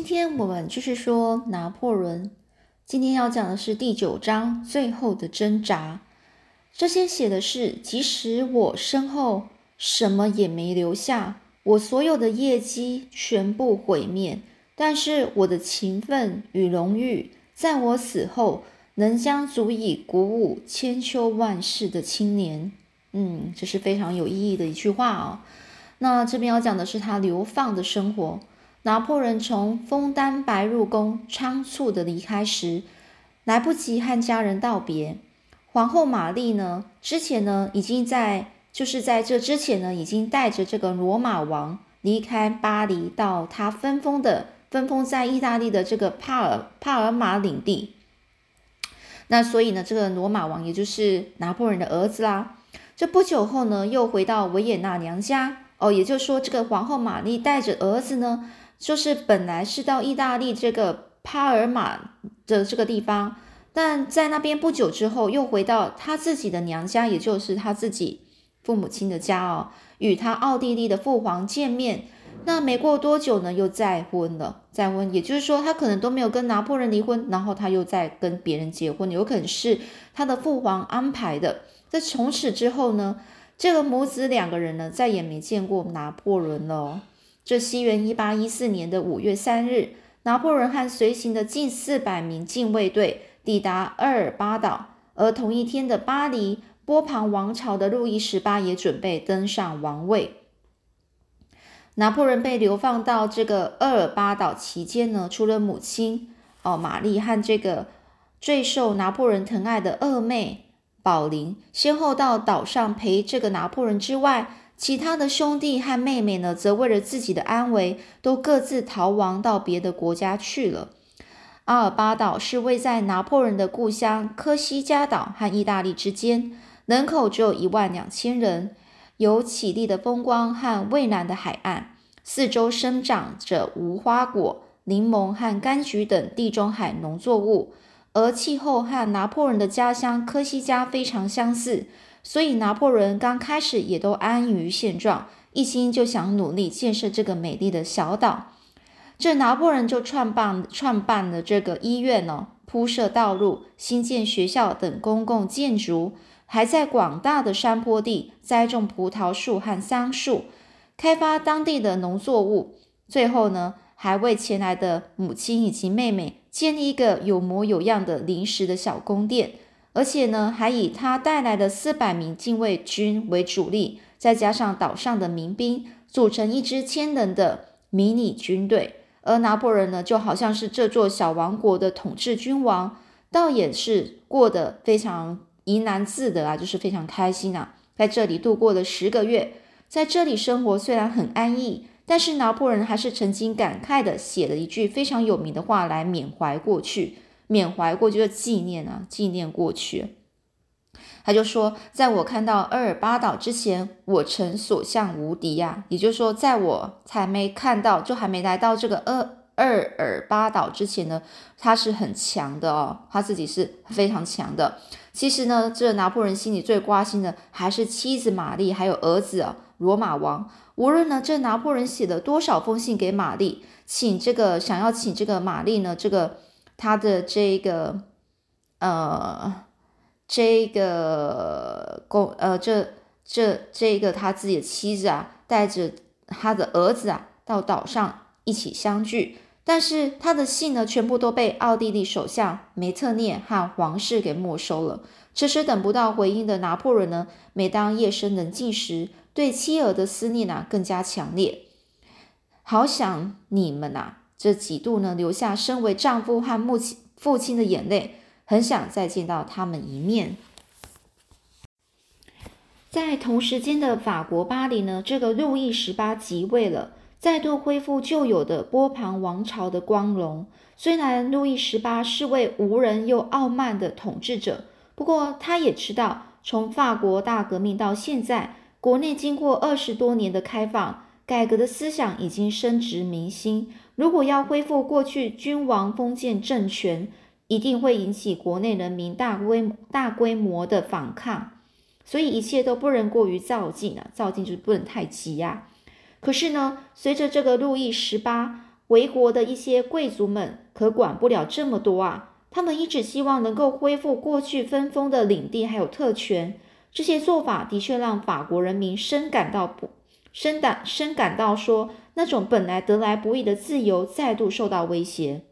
今天我们继续说拿破仑。今天要讲的是第九章最后的挣扎。这些写的是，即使我身后什么也没留下，我所有的业绩全部毁灭，但是我的勤奋与荣誉，在我死后，能将足以鼓舞千秋万世的青年。嗯，这是非常有意义的一句话啊。那这边要讲的是他流放的生活。拿破仑从枫丹白露宫仓促的离开时，来不及和家人道别。皇后玛丽呢，之前呢已经在，就是在这之前呢，已经带着这个罗马王离开巴黎，到他分封的分封在意大利的这个帕尔帕尔马领地。那所以呢，这个罗马王也就是拿破仑的儿子啦。这不久后呢，又回到维也纳娘家。哦，也就是说，这个皇后玛丽带着儿子呢。就是本来是到意大利这个帕尔马的这个地方，但在那边不久之后又回到他自己的娘家，也就是他自己父母亲的家哦，与他奥地利的父皇见面。那没过多久呢，又再婚了，再婚，也就是说他可能都没有跟拿破仑离婚，然后他又在跟别人结婚，有可能是他的父皇安排的。在从此之后呢，这个母子两个人呢，再也没见过拿破仑了。这西元一八一四年的五月三日，拿破仑和随行的近四百名禁卫队抵达厄尔巴岛，而同一天的巴黎，波旁王朝的路易十八也准备登上王位。拿破仑被流放到这个厄尔巴岛期间呢，除了母亲哦玛丽和这个最受拿破仑疼爱的二妹宝琳先后到岛上陪这个拿破仑之外，其他的兄弟和妹妹呢，则为了自己的安危，都各自逃亡到别的国家去了。阿尔巴岛是位在拿破仑的故乡科西嘉岛和意大利之间，人口只有一万两千人，有绮丽的风光和蔚蓝的海岸，四周生长着无花果、柠檬和柑橘等地中海农作物，而气候和拿破仑的家乡科西嘉非常相似。所以拿破仑刚开始也都安于现状，一心就想努力建设这个美丽的小岛。这拿破仑就创办创办了这个医院呢，铺设道路、新建学校等公共建筑，还在广大的山坡地栽种葡萄树和桑树，开发当地的农作物。最后呢，还为前来的母亲以及妹妹建立一个有模有样的临时的小宫殿。而且呢，还以他带来的四百名禁卫军为主力，再加上岛上的民兵，组成一支千人的迷你军队。而拿破仑呢，就好像是这座小王国的统治君王，倒也是过得非常怡然自得啊，就是非常开心啊，在这里度过了十个月，在这里生活虽然很安逸，但是拿破仑还是曾经感慨的写了一句非常有名的话来缅怀过去。缅怀过去的纪念啊，纪念过去。他就说，在我看到厄尔巴岛之前，我曾所向无敌呀。也就是说，在我才没看到，就还没来到这个厄厄尔巴岛之前呢，他是很强的哦，他自己是非常强的。其实呢，这拿破仑心里最挂心的还是妻子玛丽，还有儿子，罗马王。无论呢，这拿破仑写了多少封信给玛丽，请这个想要请这个玛丽呢，这个。他的这个，呃，这个公，呃，这这这个他自己的妻子啊，带着他的儿子啊，到岛上一起相聚。但是他的信呢，全部都被奥地利首相梅特涅和皇室给没收了。迟迟等不到回应的拿破仑呢，每当夜深人静时，对妻儿的思念啊更加强烈。好想你们呐！这几度呢，流下身为丈夫和母亲父亲的眼泪，很想再见到他们一面。在同时间的法国巴黎呢，这个路易十八即位了，再度恢复旧有的波旁王朝的光荣。虽然路易十八是位无人又傲慢的统治者，不过他也知道，从法国大革命到现在，国内经过二十多年的开放改革的思想已经深植民心。如果要恢复过去君王封建政权，一定会引起国内人民大规大规模的反抗，所以一切都不能过于躁进啊！躁进就是不能太急呀。可是呢，随着这个路易十八回国的一些贵族们可管不了这么多啊，他们一直希望能够恢复过去分封的领地还有特权。这些做法的确让法国人民深感到不深感深感到说，那种本来得来不易的自由再度受到威胁。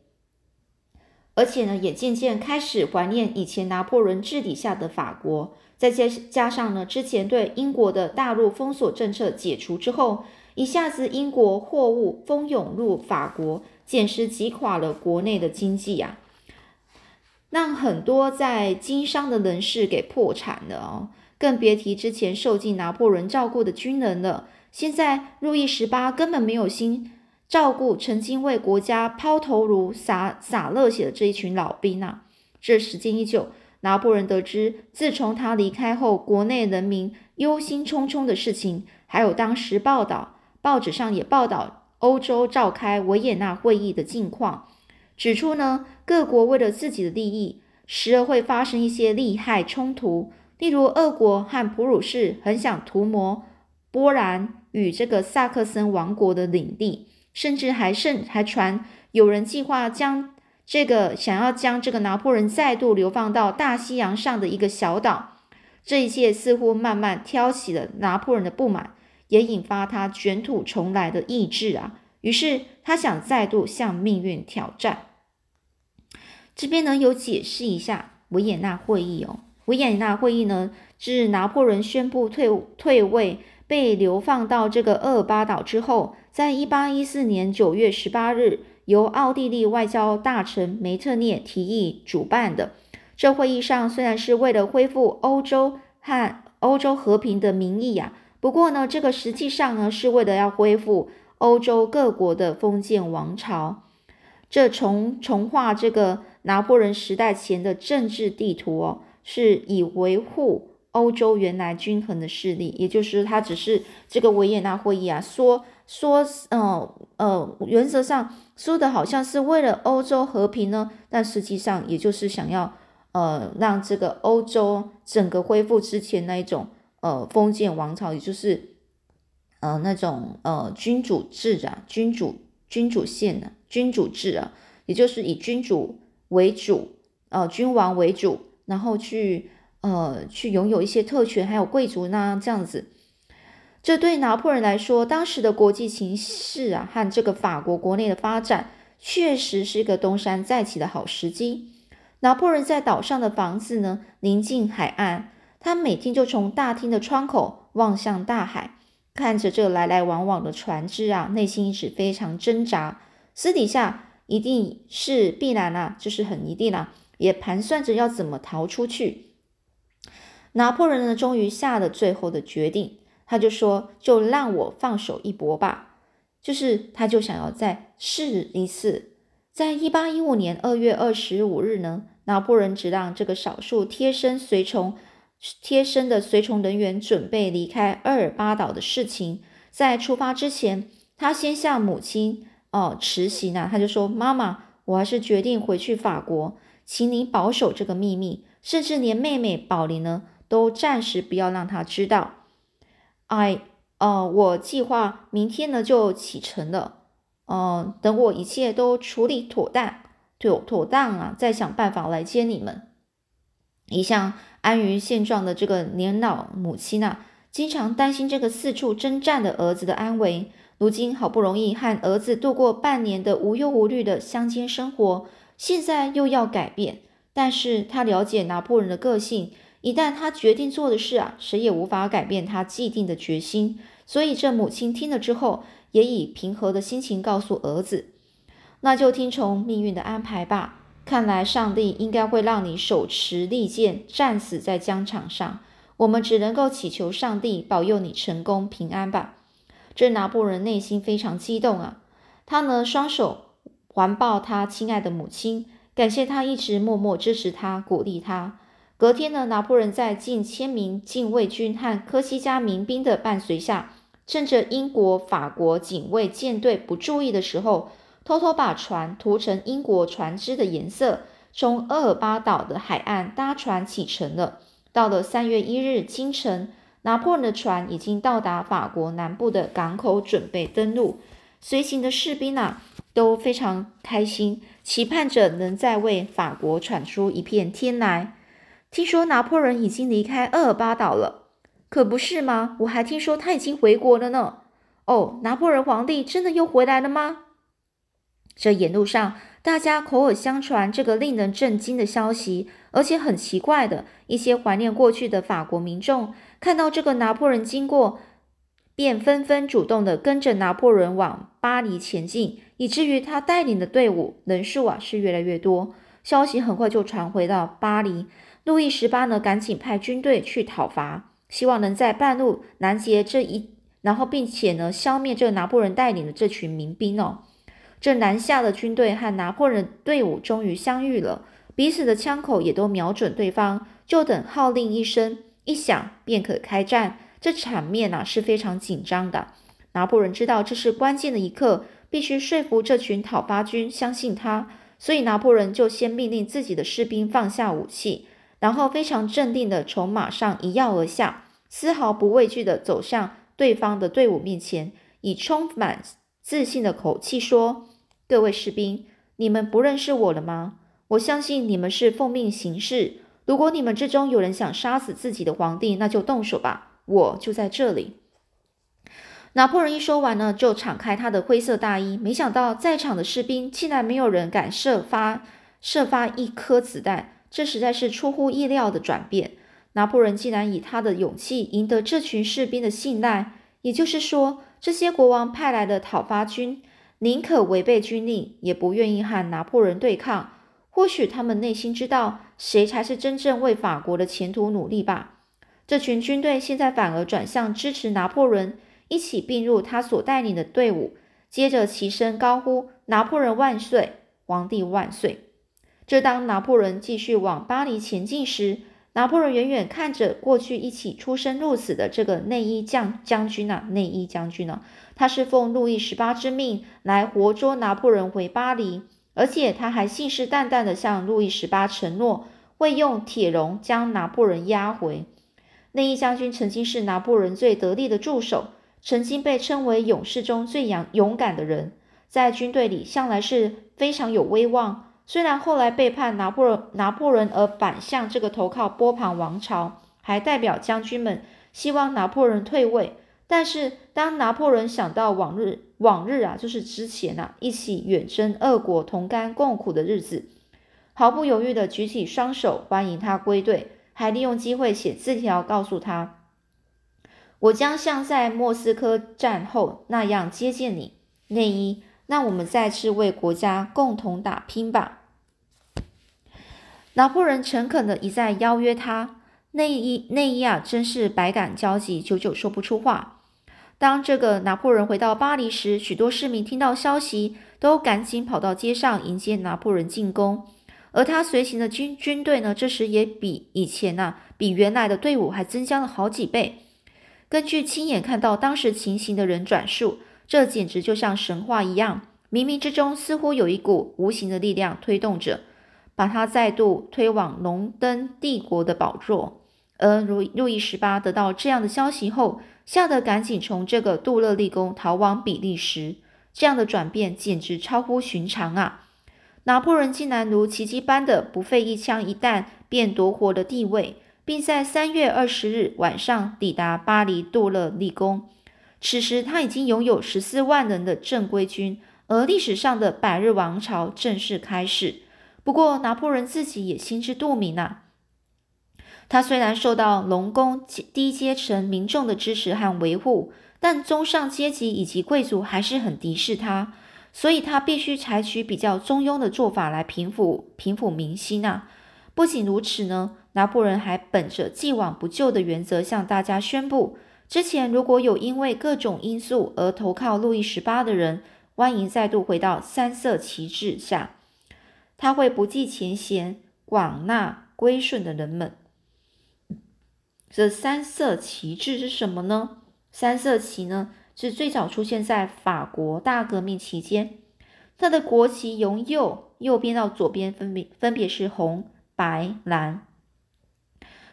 而且呢，也渐渐开始怀念以前拿破仑治理下的法国。再加加上呢，之前对英国的大陆封锁政策解除之后，一下子英国货物蜂涌入法国，简直击垮了国内的经济啊，让很多在经商的人士给破产了哦。更别提之前受尽拿破仑照顾的军人了。现在路易十八根本没有心。照顾曾经为国家抛头颅、洒洒热血的这一群老兵啊！这时间一久，拿破仑得知，自从他离开后，国内人民忧心忡忡的事情，还有当时报道，报纸上也报道欧洲召开维也纳会议的近况，指出呢，各国为了自己的利益，时而会发生一些利害冲突，例如俄国和普鲁士很想图谋波兰与这个萨克森王国的领地。甚至还甚还传有人计划将这个想要将这个拿破仑再度流放到大西洋上的一个小岛，这一切似乎慢慢挑起了拿破仑的不满，也引发他卷土重来的意志啊。于是他想再度向命运挑战。这边呢有解释一下维也纳会议哦，维也纳会议呢是拿破仑宣布退退位。被流放到这个厄尔巴岛之后，在一八一四年九月十八日，由奥地利外交大臣梅特涅提议主办的。这会议上虽然是为了恢复欧洲和欧洲和平的名义呀，不过呢，这个实际上呢是为了要恢复欧洲各国的封建王朝，这重重画这个拿破仑时代前的政治地图哦，是以维护。欧洲原来均衡的势力，也就是他只是这个维也纳会议啊，说说，呃呃，原则上说的好像是为了欧洲和平呢，但实际上也就是想要呃让这个欧洲整个恢复之前那一种呃封建王朝，也就是呃那种呃君主制啊，君主君主宪的君主制啊，也就是以君主为主，呃君王为主，然后去。呃，去拥有一些特权，还有贵族那这样子，这对拿破仑来说，当时的国际形势啊，和这个法国国内的发展，确实是一个东山再起的好时机。拿破仑在岛上的房子呢，临近海岸，他每天就从大厅的窗口望向大海，看着这来来往往的船只啊，内心一直非常挣扎。私底下一定是必然啊，就是很一定啊，也盘算着要怎么逃出去。拿破仑呢，终于下了最后的决定，他就说：“就让我放手一搏吧。”就是，他就想要再试一次。在一八一五年二月二十五日呢，拿破仑只让这个少数贴身随从、贴身的随从人员准备离开厄尔巴岛的事情。在出发之前，他先向母亲哦辞行啊，他就说：“妈妈，我还是决定回去法国，请你保守这个秘密，甚至连妹妹宝琳呢。”都暂时不要让他知道。哎，呃，我计划明天呢就启程了。嗯，等我一切都处理妥当、妥妥当啊，再想办法来接你们。一向安于现状的这个年老母亲啊，经常担心这个四处征战的儿子的安危。如今好不容易和儿子度过半年的无忧无虑的乡间生活，现在又要改变。但是他了解拿破仑的个性。一旦他决定做的事啊，谁也无法改变他既定的决心。所以这母亲听了之后，也以平和的心情告诉儿子：“那就听从命运的安排吧。看来上帝应该会让你手持利剑，战死在疆场上。我们只能够祈求上帝保佑你成功平安吧。”这拿破仑内心非常激动啊！他呢，双手环抱他亲爱的母亲，感谢他一直默默支持他，鼓励他。隔天呢，拿破仑在近千名禁卫军和科西嘉民兵的伴随下，趁着英国、法国警卫舰队不注意的时候，偷偷把船涂成英国船只的颜色，从厄尔巴岛的海岸搭船启程了。到了三月一日清晨，拿破仑的船已经到达法国南部的港口，准备登陆。随行的士兵啊，都非常开心，期盼着能再为法国闯出一片天来。听说拿破仑已经离开厄尔巴岛了，可不是吗？我还听说他已经回国了呢。哦，拿破仑皇帝真的又回来了吗？这沿路上，大家口耳相传这个令人震惊的消息，而且很奇怪的，一些怀念过去的法国民众看到这个拿破仑经过，便纷纷主动的跟着拿破仑往巴黎前进，以至于他带领的队伍人数啊是越来越多。消息很快就传回到巴黎。路易十八呢，赶紧派军队去讨伐，希望能在半路拦截这一，然后并且呢，消灭这拿破仑带领的这群民兵哦。这南下的军队和拿破仑队伍终于相遇了，彼此的枪口也都瞄准对方，就等号令一声一响便可开战。这场面啊是非常紧张的。拿破仑知道这是关键的一刻，必须说服这群讨伐军相信他，所以拿破仑就先命令自己的士兵放下武器。然后非常镇定地从马上一跃而下，丝毫不畏惧地走向对方的队伍面前，以充满自信的口气说：“各位士兵，你们不认识我了吗？我相信你们是奉命行事。如果你们之中有人想杀死自己的皇帝，那就动手吧，我就在这里。”拿破仑一说完呢，就敞开他的灰色大衣。没想到在场的士兵竟然没有人敢射发射发一颗子弹。这实在是出乎意料的转变。拿破仑竟然以他的勇气赢得这群士兵的信赖，也就是说，这些国王派来的讨伐军宁可违背军令，也不愿意和拿破仑对抗。或许他们内心知道谁才是真正为法国的前途努力吧。这群军队现在反而转向支持拿破仑，一起并入他所带领的队伍，接着齐声高呼：“拿破仑万岁！皇帝万岁！”这当拿破仑继续往巴黎前进时，拿破仑远远看着过去一起出生入死的这个内衣将将军啊，内衣将军呢，他是奉路易十八之命来活捉拿破仑回巴黎，而且他还信誓旦旦地向路易十八承诺会用铁笼将拿破仑押回。内衣将军曾经是拿破仑最得力的助手，曾经被称为勇士中最勇勇敢的人，在军队里向来是非常有威望。虽然后来背叛拿破仑拿破仑而反向这个投靠波旁王朝，还代表将军们希望拿破仑退位，但是当拿破仑想到往日往日啊，就是之前啊一起远征俄国同甘共苦的日子，毫不犹豫地举起双手欢迎他归队，还利用机会写字条告诉他：“我将像在莫斯科战后那样接见你，内衣。那我们再次为国家共同打拼吧。”拿破仑诚恳的一再邀约他，内伊内伊啊，真是百感交集，久久说不出话。当这个拿破仑回到巴黎时，许多市民听到消息，都赶紧跑到街上迎接拿破仑进宫。而他随行的军军队呢，这时也比以前呐，比原来的队伍还增加了好几倍。根据亲眼看到当时情形的人转述，这简直就像神话一样，冥冥之中似乎有一股无形的力量推动着。把他再度推往龙登帝国的宝座，而路路易十八得到这样的消息后，吓得赶紧从这个杜勒利宫逃往比利时。这样的转变简直超乎寻常啊！拿破仑竟然如奇迹般的不费一枪一弹便夺回了地位，并在三月二十日晚上抵达巴黎杜勒利宫。此时他已经拥有十四万人的正规军，而历史上的百日王朝正式开始。不过，拿破仑自己也心知肚明啊。他虽然受到龙宫低阶层民众的支持和维护，但中上阶级以及贵族还是很敌视他，所以他必须采取比较中庸的做法来平抚平抚民心啊。不仅如此呢，拿破仑还本着既往不咎的原则向大家宣布：之前如果有因为各种因素而投靠路易十八的人，欢迎再度回到三色旗帜下。他会不计前嫌，广纳归顺的人们。这三色旗帜是什么呢？三色旗呢，是最早出现在法国大革命期间。它的国旗由右右边到左边分别分别是红、白、蓝，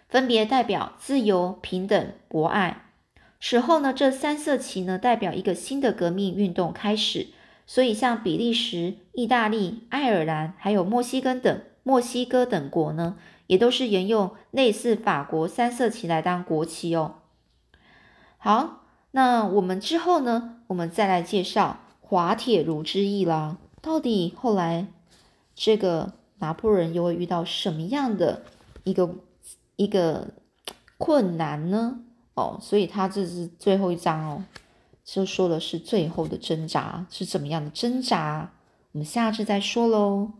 分别代表自由、平等、博爱。此后呢，这三色旗呢，代表一个新的革命运动开始。所以像比利时、意大利、爱尔兰还有墨西哥等墨西哥等国呢，也都是沿用类似法国三色旗来当国旗哦。好，那我们之后呢，我们再来介绍滑铁卢之役啦。到底后来这个拿破仑又会遇到什么样的一个一个困难呢？哦，所以他这是最后一章哦。就说的是最后的挣扎是怎么样的挣扎，我们下次再说喽。